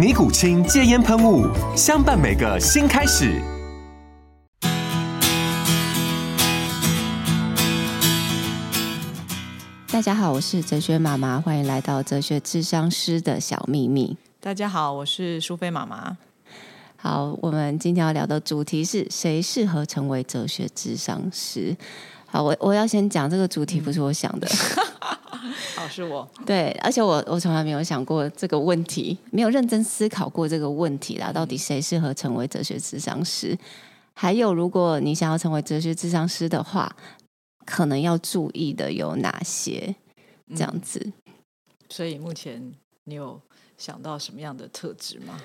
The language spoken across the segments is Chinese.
尼古清戒烟喷雾，相伴每个新开始。大家好，我是哲学妈妈，欢迎来到哲学智商师的小秘密。大家好，我是苏菲妈妈。好，我们今天要聊的主题是谁适合成为哲学智商师？好，我我要先讲这个主题，不是我想的。嗯 好，是我对，而且我我从来没有想过这个问题，没有认真思考过这个问题啦。到底谁适合成为哲学智商师？还有，如果你想要成为哲学智商师的话，可能要注意的有哪些？这样子。嗯，所以目前你有想到什么样的特质吗？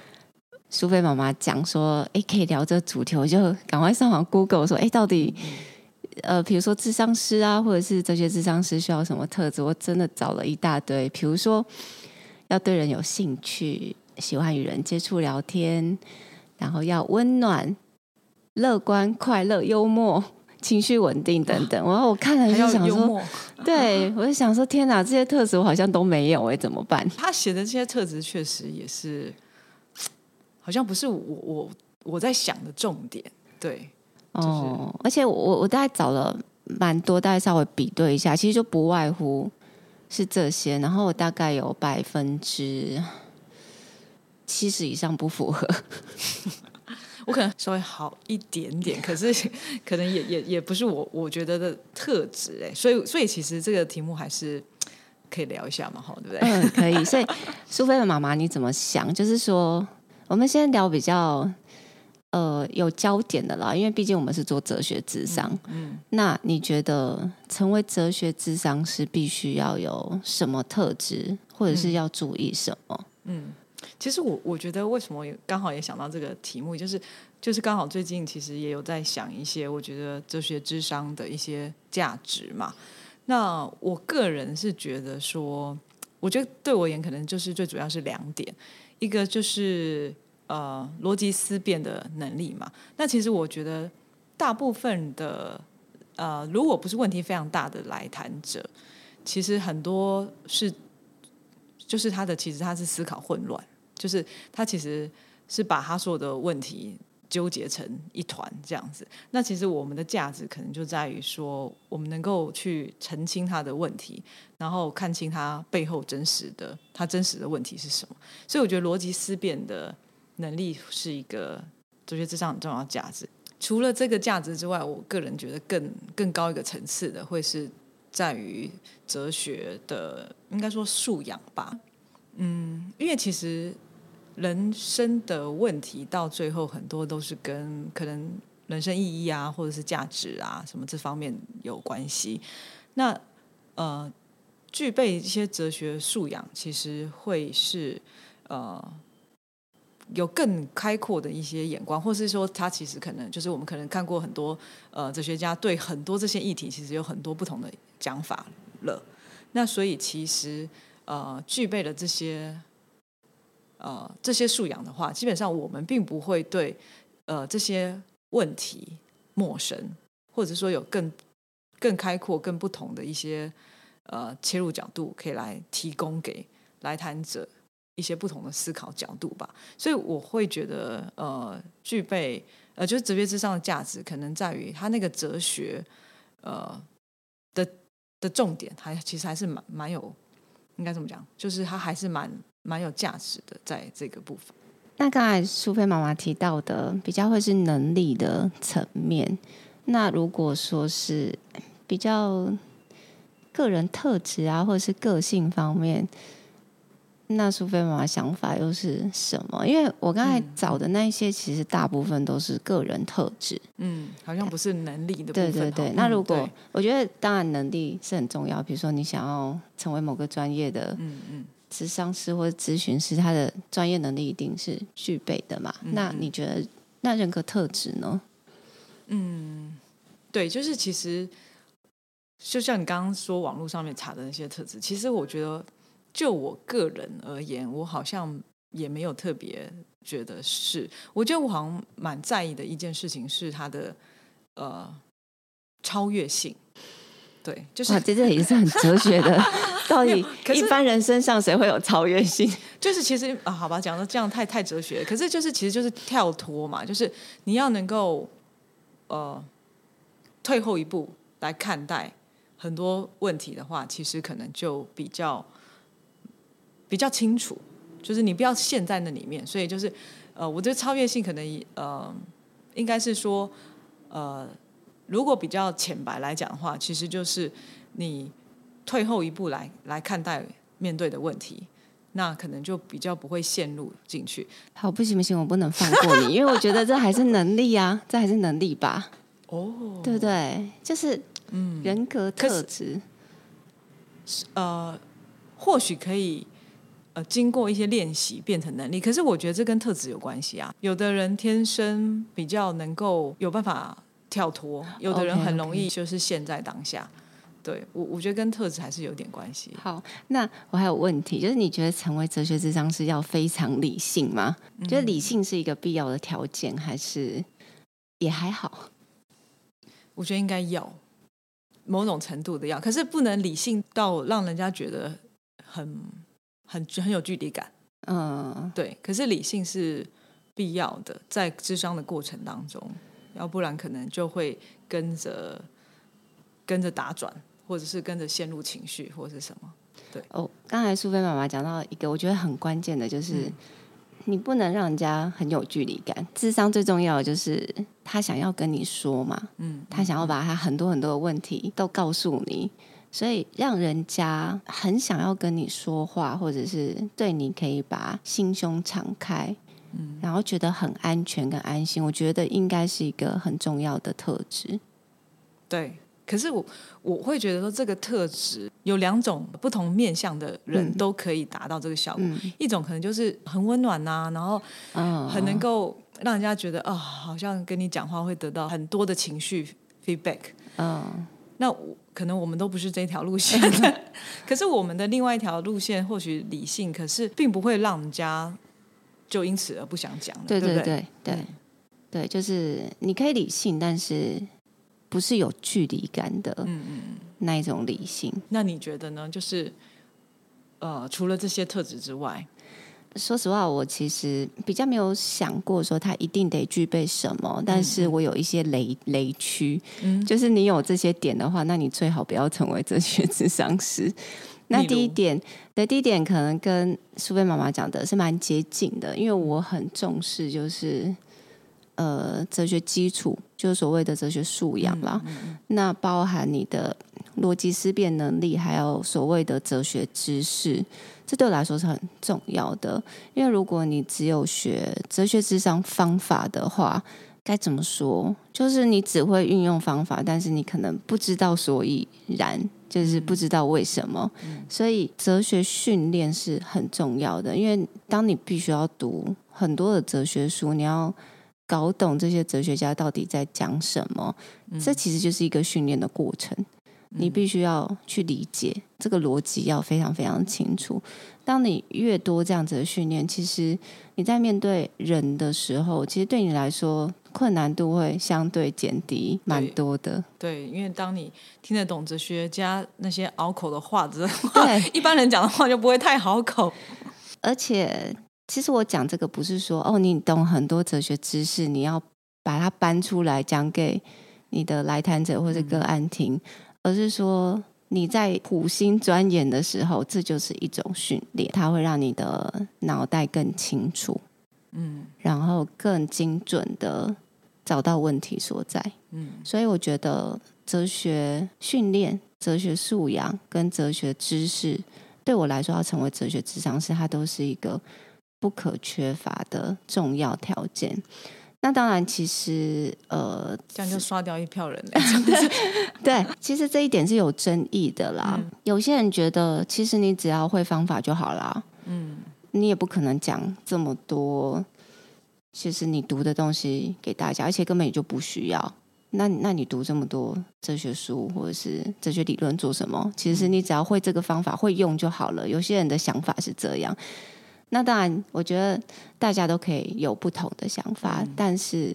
苏菲妈妈讲说，哎，可以聊这个主题，我就赶快上网 Google 说，哎，到底。嗯呃，比如说智商师啊，或者是哲学智商师需要什么特质？我真的找了一大堆。比如说，要对人有兴趣，喜欢与人接触聊天，然后要温暖、乐观、快乐、幽默、情绪稳定等等。然后我看了就想说，对，我就想说，天哪，这些特质我好像都没有哎，怎么办？他写的这些特质确实也是，好像不是我我我在想的重点，对。哦，而且我我大概找了蛮多，大概稍微比对一下，其实就不外乎是这些。然后我大概有百分之七十以上不符合，我可能稍微好一点点，可是可能也也也不是我我觉得的特质哎。所以所以其实这个题目还是可以聊一下嘛，哈，对不对？嗯，可以。所以苏菲的妈妈你怎么想？就是说，我们先聊比较。呃，有焦点的啦，因为毕竟我们是做哲学智商。嗯，嗯，那你觉得成为哲学智商是必须要有什么特质，或者是要注意什么？嗯，其实我我觉得为什么刚好也想到这个题目，就是就是刚好最近其实也有在想一些我觉得哲学智商的一些价值嘛。那我个人是觉得说，我觉得对我而言可能就是最主要是两点，一个就是。呃，逻辑思辨的能力嘛，那其实我觉得大部分的呃，如果不是问题非常大的来谈者，其实很多是就是他的，其实他是思考混乱，就是他其实是把他所有的问题纠结成一团这样子。那其实我们的价值可能就在于说，我们能够去澄清他的问题，然后看清他背后真实的他真实的问题是什么。所以我觉得逻辑思辨的。能力是一个哲学咨商很重要的价值。除了这个价值之外，我个人觉得更更高一个层次的，会是在于哲学的，应该说素养吧。嗯，因为其实人生的问题到最后很多都是跟可能人生意义啊，或者是价值啊什么这方面有关系。那呃，具备一些哲学素养，其实会是呃。有更开阔的一些眼光，或是说他其实可能就是我们可能看过很多呃哲学家对很多这些议题其实有很多不同的讲法了。那所以其实呃具备了这些呃这些素养的话，基本上我们并不会对呃这些问题陌生，或者说有更更开阔、更不同的一些呃切入角度可以来提供给来谈者。一些不同的思考角度吧，所以我会觉得，呃，具备呃，就是哲学之上的价值，可能在于他那个哲学，呃的的重点，还其实还是蛮蛮有，应该这么讲，就是他还是蛮蛮有价值的，在这个部分。那刚才苏菲妈妈提到的比较会是能力的层面，那如果说是比较个人特质啊，或者是个性方面，那苏菲妈妈想法又是什么？因为我刚才找的那一些，其实大部分都是个人特质，嗯，好像不是能力的部分。对对对。那如果我觉得，当然能力是很重要，比如说你想要成为某个专业的，嗯嗯。咨商师或者咨询师，他的专业能力一定是具备的嘛？嗯、那你觉得那人格特质呢？嗯，对，就是其实就像你刚刚说网络上面查的那些特质，其实我觉得就我个人而言，我好像也没有特别觉得是。我觉得我好像蛮在意的一件事情是他的呃超越性。对，就是哇，这这也是很哲学的。到底一般人身上谁会有超越性？就是其实啊，好吧，讲的这样太太哲学。可是就是其实就是跳脱嘛，就是你要能够呃退后一步来看待很多问题的话，其实可能就比较比较清楚。就是你不要陷在那里面。所以就是呃，我觉得超越性可能呃，应该是说呃。如果比较浅白来讲的话，其实就是你退后一步来来看待面对的问题，那可能就比较不会陷入进去。好，不行不行，我不能放过你，因为我觉得这还是能力啊，这还是能力吧？哦，对不对？就是嗯，人格特质，呃，或许可以呃经过一些练习变成能力，可是我觉得这跟特质有关系啊。有的人天生比较能够有办法。跳脱，有的人很容易就是陷在当下。Okay, okay. 对我，我觉得跟特质还是有点关系。好，那我还有问题，就是你觉得成为哲学智商是要非常理性吗？嗯、觉得理性是一个必要的条件，还是也还好？我觉得应该要某种程度的要，可是不能理性到让人家觉得很很很有距离感。嗯，对。可是理性是必要的，在智商的过程当中。要不然可能就会跟着跟着打转，或者是跟着陷入情绪，或者是什么。对哦，刚才苏菲妈妈讲到一个我觉得很关键的，就是、嗯、你不能让人家很有距离感。智商最重要的就是他想要跟你说嘛，嗯，他想要把他很多很多的问题都告诉你，所以让人家很想要跟你说话，或者是对你可以把心胸敞开。然后觉得很安全跟安心，我觉得应该是一个很重要的特质。对，可是我我会觉得说，这个特质有两种不同面向的人都可以达到这个效果。嗯、一种可能就是很温暖呐、啊，然后很能够让人家觉得啊、哦，好像跟你讲话会得到很多的情绪 feedback。嗯，那可能我们都不是这条路线的，可是我们的另外一条路线或许理性，可是并不会让人家。就因此而不想讲了，对对对对对，对，嗯、对，就是你可以理性，但是不是有距离感的，嗯嗯，那一种理性。那你觉得呢？就是呃，除了这些特质之外，说实话，我其实比较没有想过说他一定得具备什么，但是我有一些雷雷区，嗯，就是你有这些点的话，那你最好不要成为哲学智商师。那第一点，对，第一点可能跟苏菲妈妈讲的是蛮接近的，因为我很重视就是呃哲学基础，就是所谓的哲学素养啦。嗯嗯嗯、那包含你的逻辑思辨能力，还有所谓的哲学知识，这对我来说是很重要的。因为如果你只有学哲学智商方法的话，该怎么说？就是你只会运用方法，但是你可能不知道所以然，就是不知道为什么。嗯、所以哲学训练是很重要的，因为当你必须要读很多的哲学书，你要搞懂这些哲学家到底在讲什么，嗯、这其实就是一个训练的过程。你必须要去理解这个逻辑，要非常非常清楚。当你越多这样子的训练，其实你在面对人的时候，其实对你来说。困难度会相对减低蛮多的。对，对，因为当你听得懂哲学家那些拗口的话之后，对，一般人讲的话就不会太拗口。而且，其实我讲这个不是说哦，你懂很多哲学知识，你要把它搬出来讲给你的来谈者或者个案听，嗯、而是说你在苦心钻研的时候，这就是一种训练，它会让你的脑袋更清楚。嗯，然后更精准的找到问题所在，嗯，所以我觉得哲学训练、哲学素养跟哲学知识，对我来说要成为哲学智商师，它都是一个不可缺乏的重要条件。那当然，其实呃，这样就刷掉一票人了。对，其实这一点是有争议的啦。嗯、有些人觉得，其实你只要会方法就好啦。嗯，你也不可能讲这么多，其实你读的东西给大家，而且根本也就不需要。那那你读这么多哲学书或者是哲学理论做什么？其实你只要会这个方法，会用就好了。有些人的想法是这样。那当然，我觉得大家都可以有不同的想法，嗯、但是，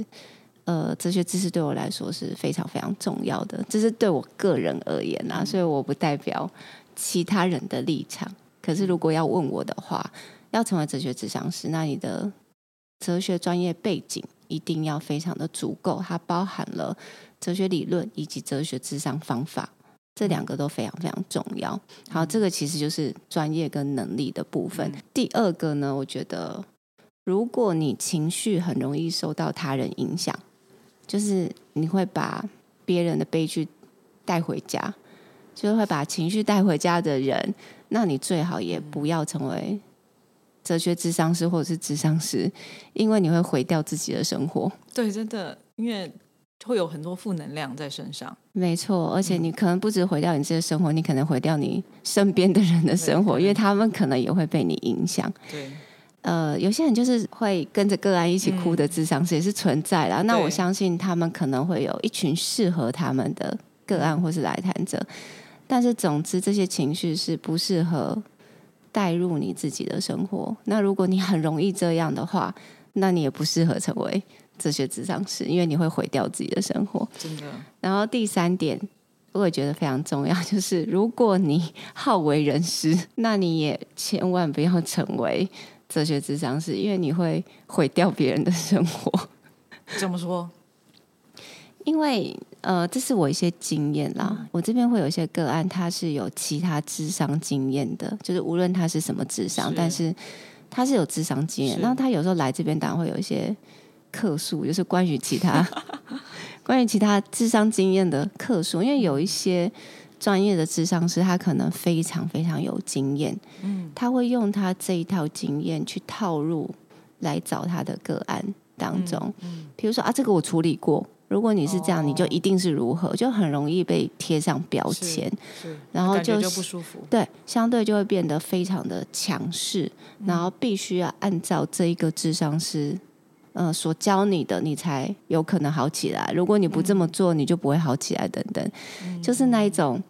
呃，哲学知识对我来说是非常非常重要的，这是对我个人而言啊，嗯、所以我不代表其他人的立场。可是，如果要问我的话，要成为哲学智商师，那你的哲学专业背景一定要非常的足够，它包含了哲学理论以及哲学智商方法。这两个都非常非常重要。好，这个其实就是专业跟能力的部分。嗯、第二个呢，我觉得如果你情绪很容易受到他人影响，就是你会把别人的悲剧带回家，就会把情绪带回家的人，那你最好也不要成为哲学智商师或者是智商师，因为你会毁掉自己的生活。对，真的，因为。会有很多负能量在身上，没错，而且你可能不止毁掉你自己的生活，嗯、你可能毁掉你身边的人的生活，因为他们可能也会被你影响。对，呃，有些人就是会跟着个案一起哭的智商师也是存在啦。嗯、那我相信他们可能会有一群适合他们的个案或是来谈者，但是总之这些情绪是不适合带入你自己的生活。那如果你很容易这样的话，那你也不适合成为。哲学智商师，因为你会毁掉自己的生活。真的。然后第三点，我也觉得非常重要，就是如果你好为人师，那你也千万不要成为哲学智商师，因为你会毁掉别人的生活。怎么说？因为呃，这是我一些经验啦。嗯、我这边会有一些个案，他是有其他智商经验的，就是无论他是什么智商，是但是他是有智商经验。是然后他有时候来这边，当然会有一些。客诉就是关于其他 关于其他智商经验的客诉，因为有一些专业的智商师，他可能非常非常有经验，嗯，他会用他这一套经验去套入来找他的个案当中，嗯，比如说啊，这个我处理过，如果你是这样，你就一定是如何，就很容易被贴上标签，然后就就不舒服，对，相对就会变得非常的强势，然后必须要按照这一个智商师。呃，所教你的，你才有可能好起来。如果你不这么做，你就不会好起来。等等，嗯、就是那一种，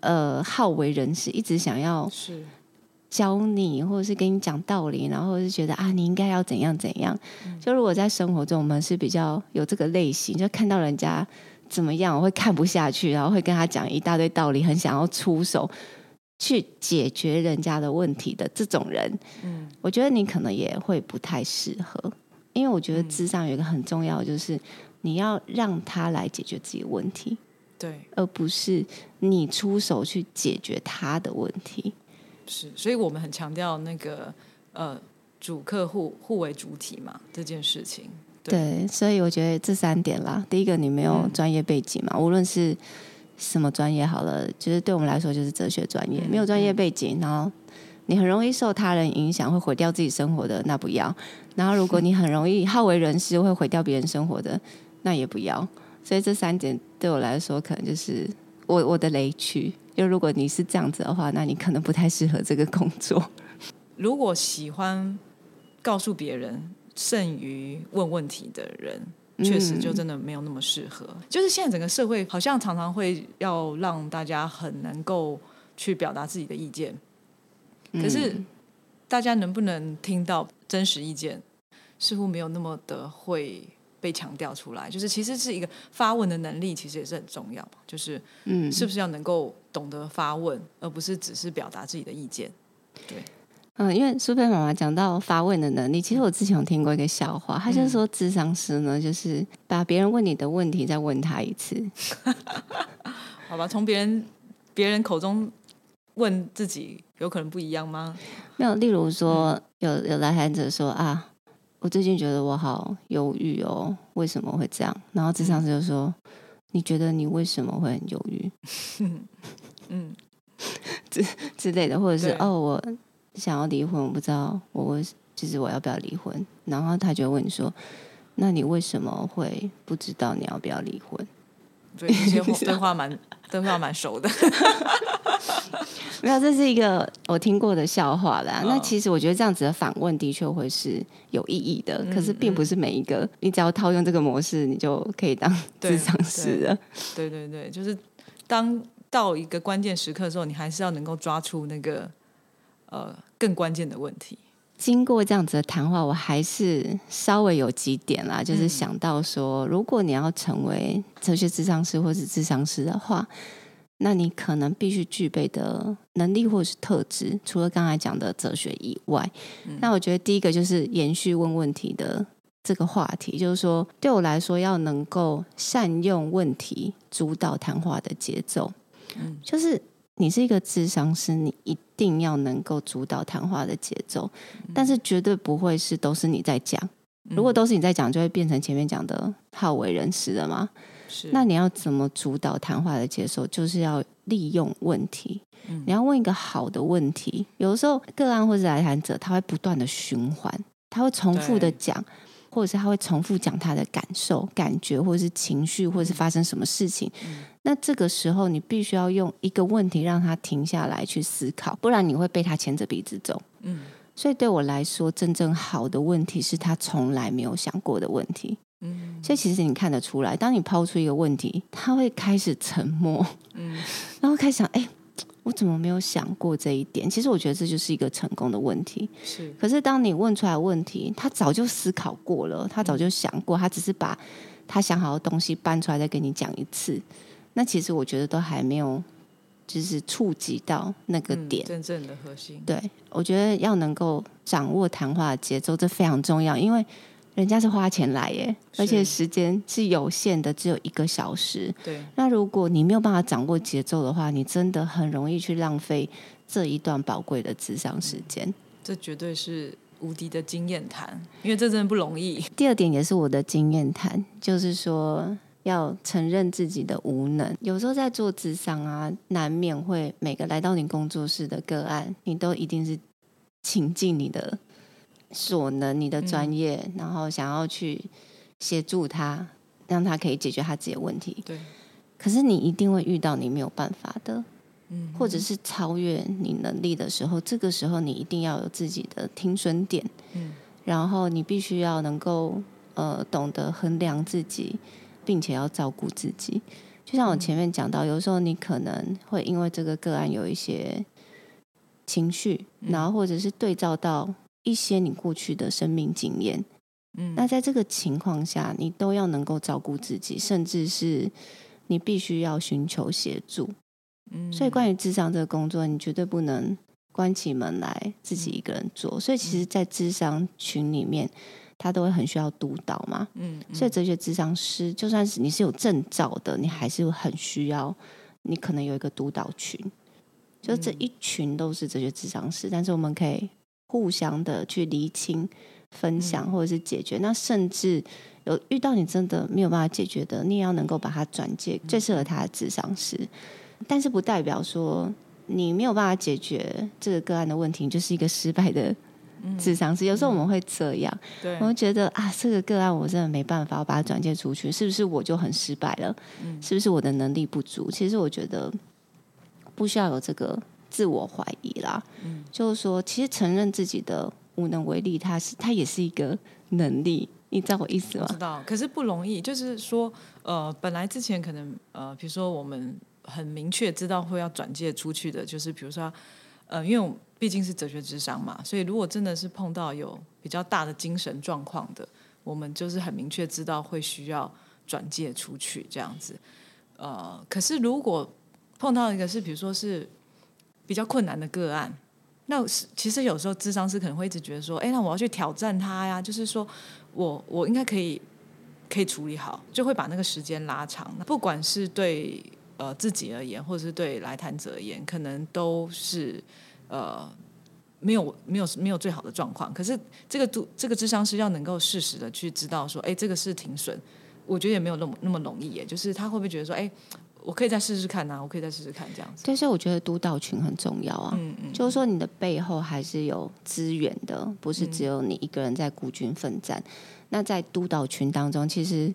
呃，好为人师，一直想要教你，或者是跟你讲道理，然后是觉得啊，你应该要怎样怎样。嗯、就如果在生活中，我们是比较有这个类型，就看到人家怎么样，我会看不下去，然后会跟他讲一大堆道理，很想要出手去解决人家的问题的这种人，嗯，我觉得你可能也会不太适合。因为我觉得智商有一个很重要的，就是你要让他来解决自己的问题，对，而不是你出手去解决他的问题。是，所以我们很强调那个呃，主客户互为主体嘛，这件事情。对，对，所以我觉得这三点啦，第一个你没有专业背景嘛，嗯、无论是什么专业好了，就是对我们来说就是哲学专业，嗯、没有专业背景，然后。你很容易受他人影响，会毁掉自己生活的，那不要。然后，如果你很容易好为人师，会毁掉别人生活的，那也不要。所以这三点对我来说，可能就是我我的雷区。就如果你是这样子的话，那你可能不太适合这个工作。如果喜欢告诉别人胜于问问题的人，确实就真的没有那么适合。嗯、就是现在整个社会好像常常会要让大家很能够去表达自己的意见。可是，大家能不能听到真实意见，似乎没有那么的会被强调出来。就是其实是一个发问的能力，其实也是很重要。就是，嗯，是不是要能够懂得发问，而不是只是表达自己的意见？对，嗯，因为苏菲妈妈讲到发问的能力，其实我之前有听过一个笑话，她就是说，智商师呢，就是把别人问你的问题再问他一次。好吧，从别人别人口中。问自己有可能不一样吗？没有，例如说有有来孩子说啊，我最近觉得我好忧郁哦，为什么会这样？然后咨商师就说：“你觉得你为什么会很忧郁？” 嗯，之之类的，或者是哦，我想要离婚，我不知道我就是我要不要离婚。然后他就问你说：“那你为什么会不知道你要不要离婚？”对，这些对话蛮对话蛮熟的。没有，这是一个我听过的笑话啦。哦、那其实我觉得这样子的访问的确会是有意义的，嗯、可是并不是每一个、嗯、你只要套用这个模式，你就可以当智商师了。对对对，就是当到一个关键时刻的时候，你还是要能够抓出那个呃更关键的问题。经过这样子的谈话，我还是稍微有几点啦，就是想到说，嗯、如果你要成为哲学智商师或是智商师的话。那你可能必须具备的能力或是特质，除了刚才讲的哲学以外，嗯、那我觉得第一个就是延续问问题的这个话题，就是说对我来说要能够善用问题主导谈话的节奏。嗯，就是你是一个智商师，你一定要能够主导谈话的节奏，嗯、但是绝对不会是都是你在讲。如果都是你在讲，就会变成前面讲的好为人师的嘛。是那你要怎么主导谈话的节奏？就是要利用问题。嗯、你要问一个好的问题。有的时候个案或者来谈者，他会不断的循环，他会重复的讲，对或者是他会重复讲他的感受、感觉，或者是情绪，或者是发生什么事情。嗯、那这个时候，你必须要用一个问题让他停下来去思考，不然你会被他牵着鼻子走。嗯，所以对我来说，真正好的问题是他从来没有想过的问题。嗯，所以其实你看得出来，当你抛出一个问题，他会开始沉默，嗯，然后开始想，哎，我怎么没有想过这一点？其实我觉得这就是一个成功的问题。是，可是当你问出来问题，他早就思考过了，他早就想过，他只是把他想好的东西搬出来再跟你讲一次。那其实我觉得都还没有，就是触及到那个点，真正的核心。对，我觉得要能够掌握谈话的节奏，这非常重要，因为。人家是花钱来耶，而且时间是有限的，只有一个小时。对，那如果你没有办法掌握节奏的话，你真的很容易去浪费这一段宝贵的智商时间。这绝对是无敌的经验谈，因为这真的不容易。第二点也是我的经验谈，就是说要承认自己的无能。有时候在做智商啊，难免会每个来到你工作室的个案，你都一定是倾尽你的。所能，你的专业，嗯、然后想要去协助他，让他可以解决他自己的问题。对。可是你一定会遇到你没有办法的，嗯，或者是超越你能力的时候，这个时候你一定要有自己的停损点，嗯，然后你必须要能够呃懂得衡量自己，并且要照顾自己。就像我前面讲到，有时候你可能会因为这个个案有一些情绪，嗯、然后或者是对照到。一些你过去的生命经验，嗯，那在这个情况下，你都要能够照顾自己，甚至是你必须要寻求协助，嗯，所以关于智商这个工作，你绝对不能关起门来自己一个人做。嗯，所以其实，在智商群里面，他都会很需要督导嘛，嗯，嗯，所以哲学智商师，就算是你是有证照的，你还是很需要，你可能有一个督导群，就这一群都是哲学智商师，但是我们可以。互相的去厘清、分享或者是解决，嗯、那甚至有遇到你真的没有办法解决的，你也要能够把它转介最适合他的智商师。但是不代表说你没有办法解决这个个案的问题，你就是一个失败的智商师。嗯、有时候我们会这样，对我会觉得啊，这个个案我真的没办法，我把它转介出去，是不是我就很失败了？嗯、是不是我的能力不足？其实我觉得不需要有这个。自我怀疑啦，嗯，就是说，其实承认自己的无能为力，它是它也是一个能力，你知道我意思吗？知道，可是不容易。就是说，呃，本来之前可能呃，比如说我们很明确知道会要转介出去的，就是比如说，呃，因为我毕竟是哲学智商嘛，所以如果真的是碰到有比较大的精神状况的，我们就是很明确知道会需要转介出去这样子。呃，可是如果碰到一个是，比如说是。比较困难的个案，那其实有时候智商师可能会一直觉得说，哎，那我要去挑战他呀，就是说我我应该可以可以处理好，就会把那个时间拉长。不管是对呃自己而言，或者是对来谈者而言，可能都是呃没有没有没有最好的状况。可是这个都这个智商师要能够适时的去知道说，哎，这个是停损，我觉得也没有那么那么容易耶。就是他会不会觉得说，哎，我可以再试试看啊，我可以再试试看这样子。对，所以我觉得督导群很重要啊。嗯嗯，就是说你的背后还是有资源的，不是只有你一个人在孤军奋战。嗯、那在督导群当中，其实，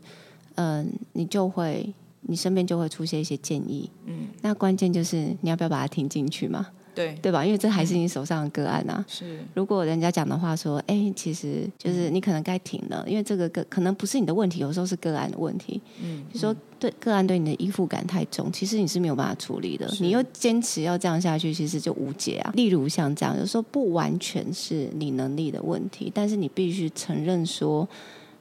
嗯、呃，你就会。你身边就会出现一些建议，嗯，那关键就是你要不要把它听进去嘛？对，对吧？因为这还是你手上的个案啊。是，如果人家讲的话说，哎，其实就是你可能该停了，因为这个个可能不是你的问题，有时候是个案的问题。嗯，就说对个案对你的依附感太重，其实你是没有办法处理的。你又坚持要这样下去，其实就无解啊。例如像这样，有时候不完全是你能力的问题，但是你必须承认说。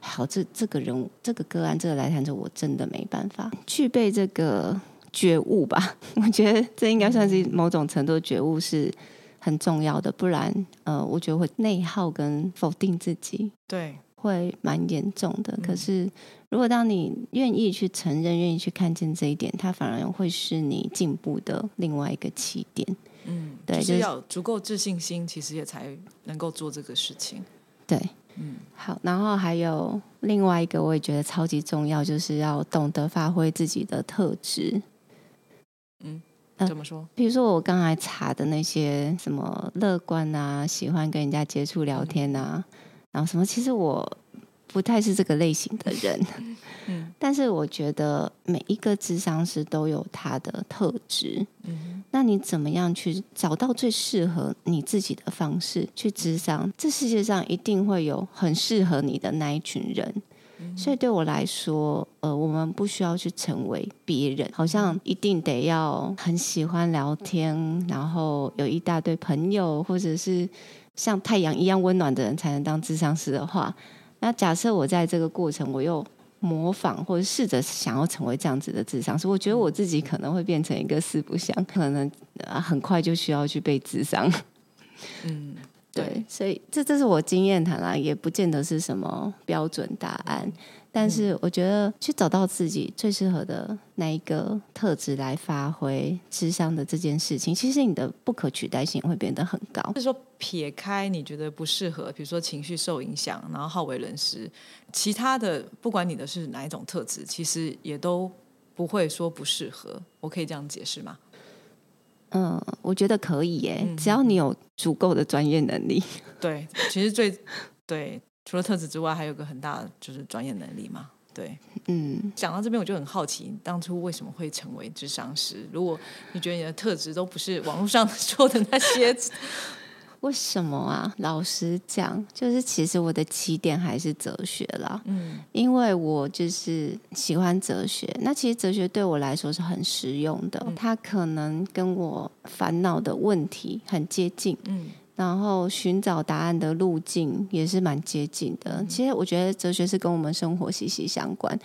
好，这这个人，这个个案，这个来谈者，我真的没办法具备这个觉悟吧？我觉得这应该算是某种程度的觉悟是很重要的，不然，呃，我觉得会内耗跟否定自己，对，会蛮严重的。可是，如果当你愿意去承认，愿意去看见这一点，它反而会是你进步的另外一个起点。嗯，对，就是要足够自信心，其实也才能够做这个事情。对。嗯，好，然后还有另外一个，我也觉得超级重要，就是要懂得发挥自己的特质。嗯，怎么说？呃，比如说我刚才查的那些什么乐观啊，喜欢跟人家接触聊天啊，嗯，然后什么，其实我。不太是这个类型的人，嗯，但是我觉得每一个智商师都有他的特质，嗯，那你怎么样去找到最适合你自己的方式去智商？这世界上一定会有很适合你的那一群人，嗯，所以对我来说，呃，我们不需要去成为别人，好像一定得要很喜欢聊天，然后有一大堆朋友，或者是像太阳一样温暖的人才能当智商师的话。那假设我在这个过程，我又模仿或者试着想要成为这样子的智商师，我觉得我自己可能会变成一个四不像，可能啊很快就需要去被智商。嗯，对，所以这这是我经验谈啦，也不见得是什么标准答案。但是我觉得去找到自己最适合的那一个特质来发挥智商的这件事情，其实你的不可取代性会变得很高。就是说，撇开你觉得不适合，比如说情绪受影响，然后好为人师，其他的不管你的是哪一种特质，其实也都不会说不适合。我可以这样解释吗？嗯，我觉得可以耶，只要你有足够的专业能力。对，其实最对。除了特质之外，还有个很大的就是专业能力嘛。对，嗯，讲到这边我就很好奇，当初为什么会成为智商师？如果你觉得你的特质都不是网络上 说的那些，为什么啊？老实讲，就是其实我的起点还是哲学啦。嗯，因为我就是喜欢哲学。那其实哲学对我来说是很实用的，嗯，它可能跟我烦恼的问题很接近。嗯。然后寻找答案的路径也是蛮接近的。其实我觉得哲学是跟我们生活息息相关，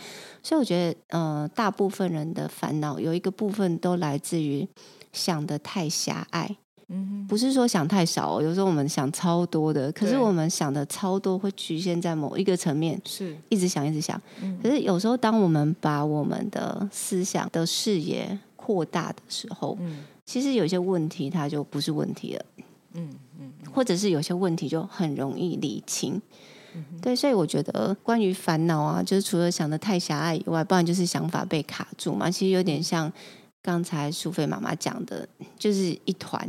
所以我觉得，呃，大部分人的烦恼有一个部分都来自于想的太狭隘。嗯，不是说想太少哦，有时候我们想超多的，可是我们想的超多会局限在某一个层面，是一直想一直想。可是有时候当我们把我们的思想的视野扩大的时候，其实有些问题它就不是问题了。嗯。或者是有些问题就很容易理清，嗯、对，所以我觉得关于烦恼啊，就是除了想的太狭隘以外，不然就是想法被卡住嘛。其实有点像刚才苏菲妈妈讲的，就是一团。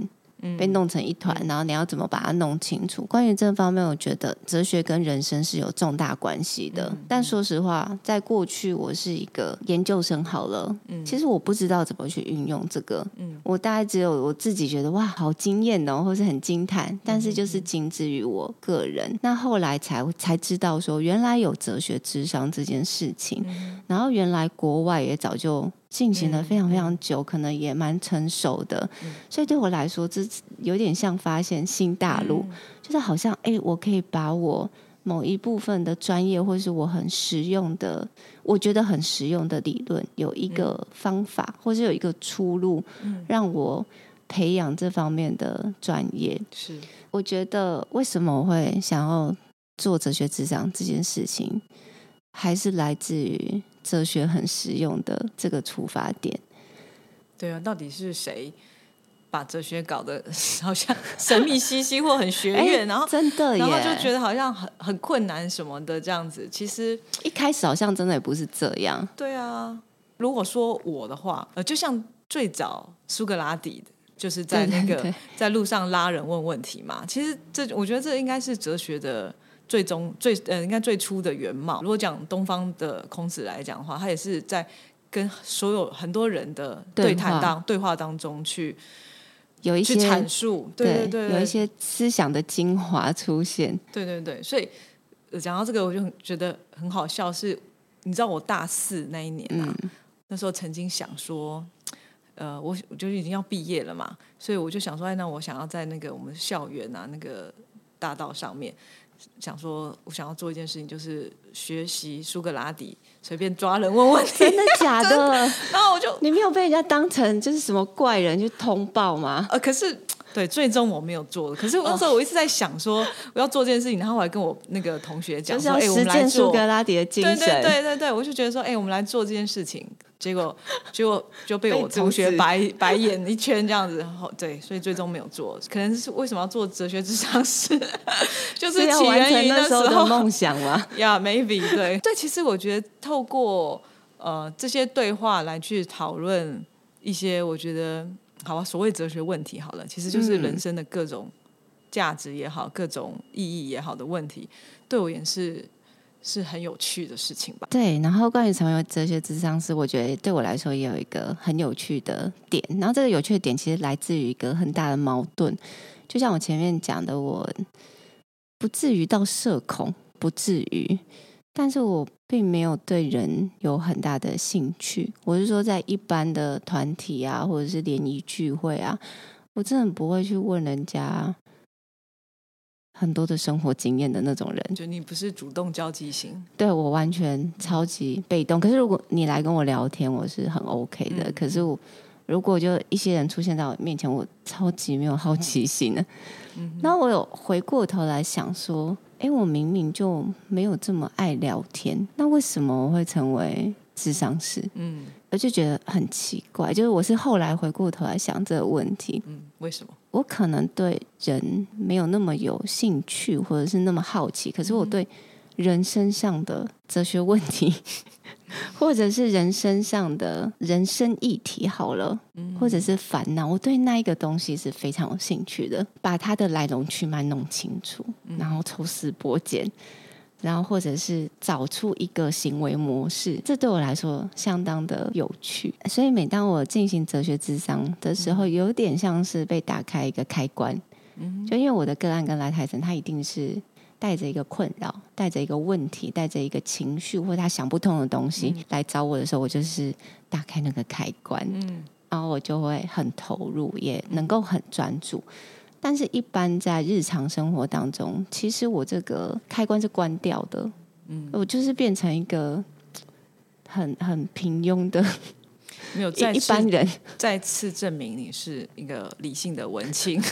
被弄成一团，然后你要怎么把它弄清楚？关于这方面，我觉得哲学跟人生是有重大关系的。但说实话，在过去我是一个研究生，好了，其实我不知道怎么去运用这个。我大概只有我自己觉得哇，好惊艳哦，或是很惊叹，但是就是仅止于我个人。那后来才才知道说，原来有哲学智商这件事情，然后原来国外也早就。进行了非常非常久，嗯、可能也蛮成熟的，嗯、所以对我来说，这有点像发现新大陆，嗯、就是好像哎，我可以把我某一部分的专业，或是我很实用的，我觉得很实用的理论，有一个方法，嗯、或是有一个出路，嗯、让我培养这方面的专业。是，我觉得为什么我会想要做哲学智商这件事情，还是来自于。哲学很实用的这个出发点，对啊，到底是谁把哲学搞得好像神秘兮兮或很学院，然后真的，然后就觉得好像很很困难什么的这样子。其实一开始好像真的也不是这样。对啊，如果说我的话，呃，就像最早苏格拉底的，就是在那个在路上拉人问问题嘛。其实这我觉得这应该是哲学的最终最呃应该最初的原貌。如果讲东方的孔子来讲的话，他也是在跟所有很多人的对谈当对话，当中去。有一些阐述，对对对，对，有一些思想的精华出现，对对对，所以讲到这个，我就觉得很好笑。是，你知道我大四那一年啊，嗯、那时候曾经想说，呃，我我就已经要毕业了嘛，所以我就想说，哎，那我想要在那个我们校园啊，那个大道上面。想说，我想要做一件事情，就是学习苏格拉底，随便抓人问问题。真的假的？然后我就，你没有被人家当成就是什么怪人去通报吗？呃，可是。对，最终我没有做。可是那时候我一直在想说，我要做这件事情，然后我还跟我那个同学讲说：“哎，我们来做苏格拉底的精神。”对对对对，我就觉得说：“哎，我们来做这件事情。”结果结果就被我同学白 白眼一圈这样子。后对，所以最终没有做。可能是为什么要做哲学智商师，就是起源于那时候的梦想嘛。呀、yeah，maybe 对对。其实我觉得透过呃这些对话来去讨论一些，我觉得。好吧，所谓哲学问题好了，其实就是人生的各种价值也好，嗯、各种意义也好的问题，对我也是是很有趣的事情吧。对，然后关于成为哲学智商师，我觉得对我来说也有一个很有趣的点。然后这个有趣的点其实来自于一个很大的矛盾，就像我前面讲的，我不至于到社恐，不至于。但是我并没有对人有很大的兴趣。我是说，在一般的团体啊，或者是联谊聚会啊，我真的不会去问人家很多的生活经验的那种人。就你不是主动交际型？对，我完全超级被动。可是如果你来跟我聊天，我是很 OK 的。嗯、可是我如果就一些人出现在我面前，我超级没有好奇心的。嗯、然后我有回过头来想说。哎，我明明就没有这么爱聊天，那为什么我会成为智商师？嗯，我就觉得很奇怪。就是我是后来回过头来想这个问题，嗯，为什么？我可能对人没有那么有兴趣，或者是那么好奇，可是我对人身上的哲学问题。或者是人身上的人生议题好了，或者是烦恼，我对那一个东西是非常有兴趣的，把它的来龙去脉弄清楚，然后抽丝剥茧，然后或者是找出一个行为模式，这对我来说相当的有趣。所以每当我进行哲学智商的时候，有点像是被打开一个开关，就因为我的个案跟来台神，他一定是。带着一个困扰，带着一个问题，带着一个情绪，或他想不通的东西、嗯、来找我的时候，我就是打开那个开关，嗯，然后我就会很投入，也能够很专注。但是，一般在日常生活当中，其实我这个开关是关掉的，嗯，我就是变成一个很很平庸的，没有一般人，再次证明你是一个理性的文青。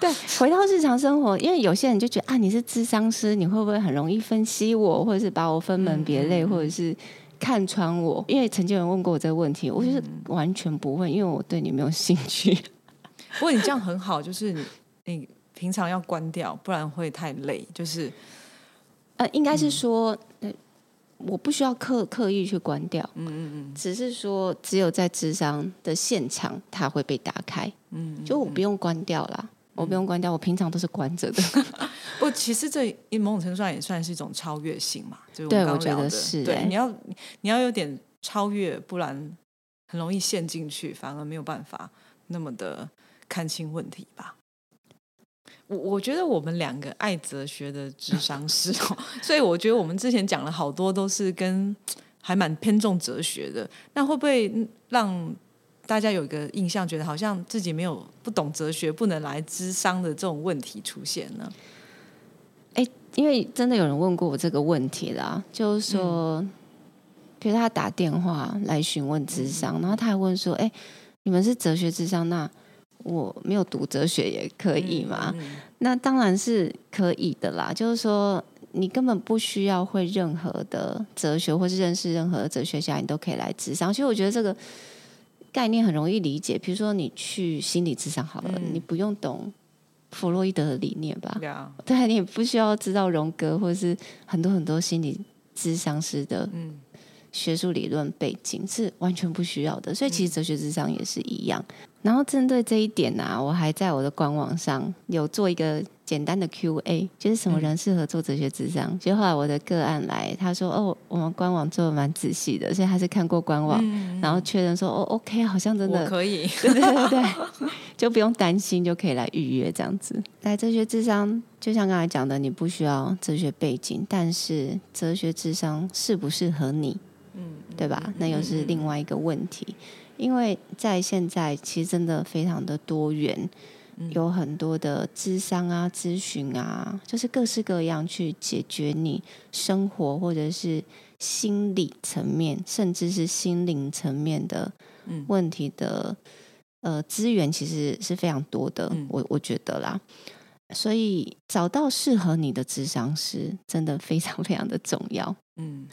对，回到日常生活，因为有些人就觉得啊，你是智商师，你会不会很容易分析我，或者是把我分门别类，嗯、或者是看穿我？因为曾经有人问过我这个问题，我就是完全不会，因为我对你没有兴趣。不过你这样很好，就是你你平常要关掉，不然会太累。就是呃，应该是说，嗯、我不需要刻刻意去关掉，嗯嗯嗯，只是说只有在智商的现场，它会被打开，嗯，嗯，就我不用关掉啦。我不用关掉，我平常都是关着的。不，其实这某种程度上也算是一种超越性嘛。就我对，我觉得是。对，你要你要有点超越，不然很容易陷进去，反而没有办法那么的看清问题吧。我我觉得我们两个爱哲学的智商师哦，所以我觉得我们之前讲了好多都是跟 还蛮偏重哲学的。那会不会让？大家有一个印象，觉得好像自己没有不懂哲学，不能来智商的这种问题出现呢？哎，因为真的有人问过我这个问题啦，就是说，嗯、比如他打电话来询问智商，嗯、然后他还问说：“哎，你们是哲学智商，那我没有读哲学也可以吗？”嗯嗯、那当然是可以的啦，就是说你根本不需要会任何的哲学，或是认识任何的哲学家，你都可以来智商。所以我觉得这个。概念很容易理解。比如说你去心理智商好了，嗯、你不用懂弗洛伊德的理念吧.对，你也不需要知道荣格或者是很多很多心理智商师的学术理论背景，是完全不需要的。所以其实哲学智商也是一样。然后针对这一点呢、啊，我还在我的官网上有做一个简单的 Q&A，就是什么人适合做哲学智商。结果、嗯、后来我的个案来，他说：“哦，我们官网做的蛮仔细的，所以他是看过官网，嗯、然后确认说：‘哦，OK，好像真的可以。’对对对对，就不用担心，就可以来预约这样子。来哲学智商，就像刚才讲的，你不需要哲学背景，但是哲学智商适不适合你？嗯，对吧？那又是另外一个问题。嗯”因为在现在，其实真的非常的多元，嗯、有很多的智商啊、咨询啊，就是各式各样去解决你生活或者是心理层面，甚至是心灵层面的问题的、嗯、呃资源，其实是非常多的。嗯、我我觉得啦，所以找到适合你的智商师，真的非常非常的重要。嗯，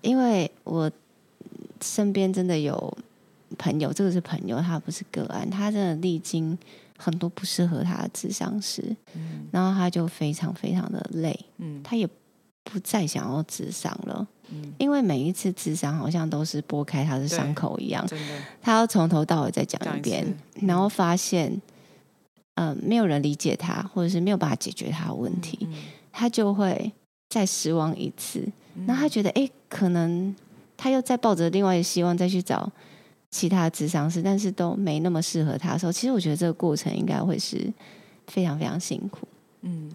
因为我身边真的有。朋友，这个是朋友，他不是个案，他真的历经很多不适合他的智商师，嗯、然后他就非常非常的累，嗯、他也不再想要智商了，嗯、因为每一次智商好像都是剥开他的伤口一样，他要从头到尾再讲一遍，一然后发现，没有人理解他，或者是没有办法解决他的问题，嗯嗯、他就会再失望一次，然后他觉得，哎，可能他又再抱着另外一个希望再去找。其他智商师，但是都没那么适合他的时候，其实我觉得这个过程应该会是非常非常辛苦。嗯，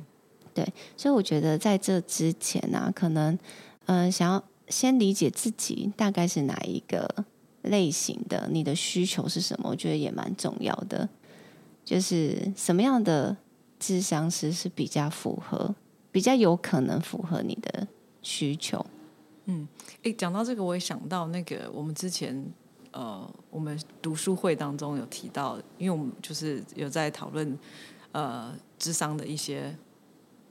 对，所以我觉得在这之前呢、啊，可能嗯、呃，想要先理解自己大概是哪一个类型的，你的需求是什么，我觉得也蛮重要的。就是什么样的智商师是比较符合、比较有可能符合你的需求？嗯，诶，讲到这个，我也想到那个我们之前。呃，我们读书会当中有提到，因为我们就是有在讨论呃智商的一些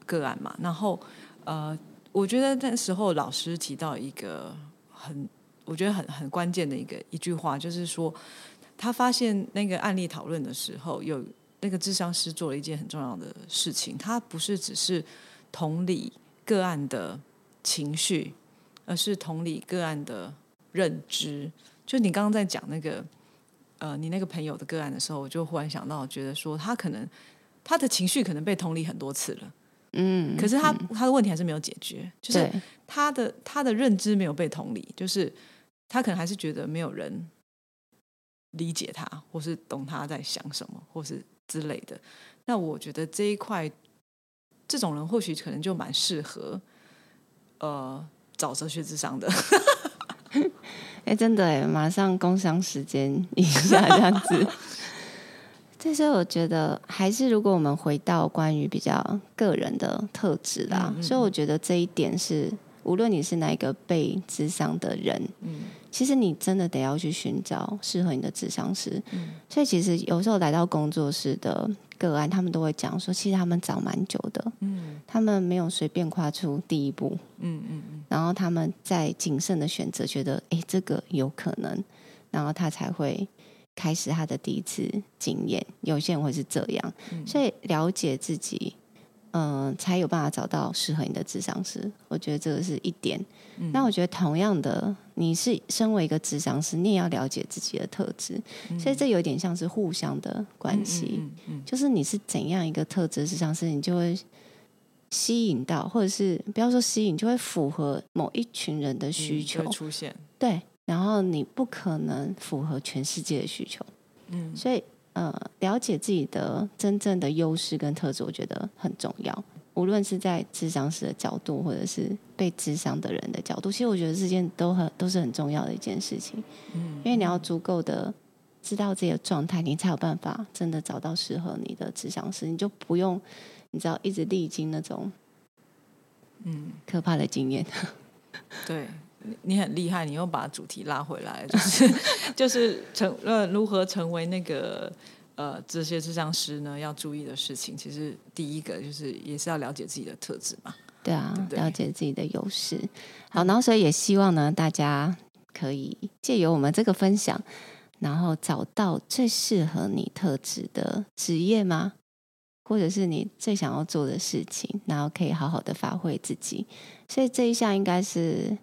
个案嘛。然后呃，我觉得那时候老师提到一个很，我觉得很很关键的一个一句话，就是说他发现那个案例讨论的时候，有那个智商师做了一件很重要的事情，他不是只是同理个案的情绪，而是同理个案的认知。就你刚刚在讲那个，呃，你那个朋友的个案的时候，我就忽然想到，觉得说他可能他的情绪可能被同理很多次了，嗯，可是他、嗯、他的问题还是没有解决，就是他的他的认知没有被同理，就是他可能还是觉得没有人理解他，或是懂他在想什么，或是之类的。那我觉得这一块，这种人或许可能就蛮适合，呃，找哲学智商的。哎，真的哎，马上工商时间一下这样子。这时候我觉得，还是如果我们回到关于比较个人的特质啦，嗯嗯，所以我觉得这一点是，无论你是哪一个被智商的人，嗯，其实你真的得要去寻找适合你的智商师。嗯，所以其实有时候来到工作室的。个案，他们都会讲说，其实他们找蛮久的，嗯，他们没有随便跨出第一步，嗯嗯嗯，然后他们在谨慎的选择，觉得哎，这个有可能，然后他才会开始他的第一次经验。有些人会是这样，嗯，所以了解自己。嗯、呃，才有办法找到适合你的智商师。我觉得这个是一点。嗯、那我觉得同样的，你是身为一个智商师，你也要了解自己的特质。嗯、所以这有点像是互相的关系。就是你是怎样一个特质智商师，你就会吸引到，或者是不要说吸引，就会符合某一群人的需求、嗯、出现。对，然后你不可能符合全世界的需求。嗯，所以。呃，了解自己的真正的优势跟特质，我觉得很重要。无论是在智商师的角度，或者是被智商的人的角度，其实我觉得这件都很都是很重要的一件事情。嗯，因为你要足够的知道自己的状态，你才有办法真的找到适合你的智商师。你就不用，你知道一直历经那种嗯可怕的经验。对，你很厉害，你又把主题拉回来，就是 就是成呃如何成为那个呃这些智商师呢？要注意的事情，其实第一个就是也是要了解自己的特质嘛。对啊，对对了解自己的优势。好，然后所以也希望呢，大家可以借由我们这个分享，然后找到最适合你特质的职业吗？或者是你最想要做的事情，然后可以好好的发挥自己。所以这一项应该是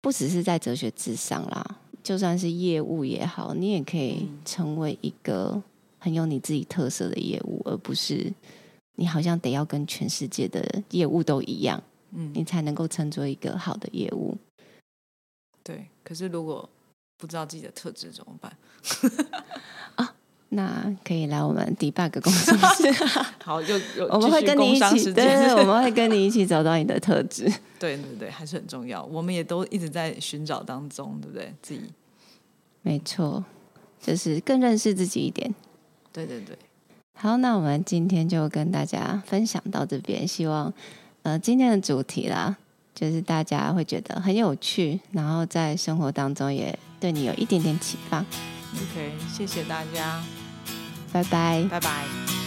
不只是在哲学咨商啦，就算是业务也好，你也可以成为一个很有你自己特色的业务，而不是你好像得要跟全世界的业务都一样，嗯，你才能够称作一个好的业务。对，可是如果不知道自己的特质怎么办？啊，那可以来我们 Debug 工作室。好，就有我们会跟你一起，对，我们会跟你一起找到你的特质。对对对，还是很重要。我们也都一直在寻找当中，对不对？自己没错，就是更认识自己一点。对对对。好，那我们今天就跟大家分享到这边。希望呃今天的主题啦。就是大家会觉得很有趣，然后在生活当中也对你有一点点启发。OK，谢谢大家，拜拜，拜拜。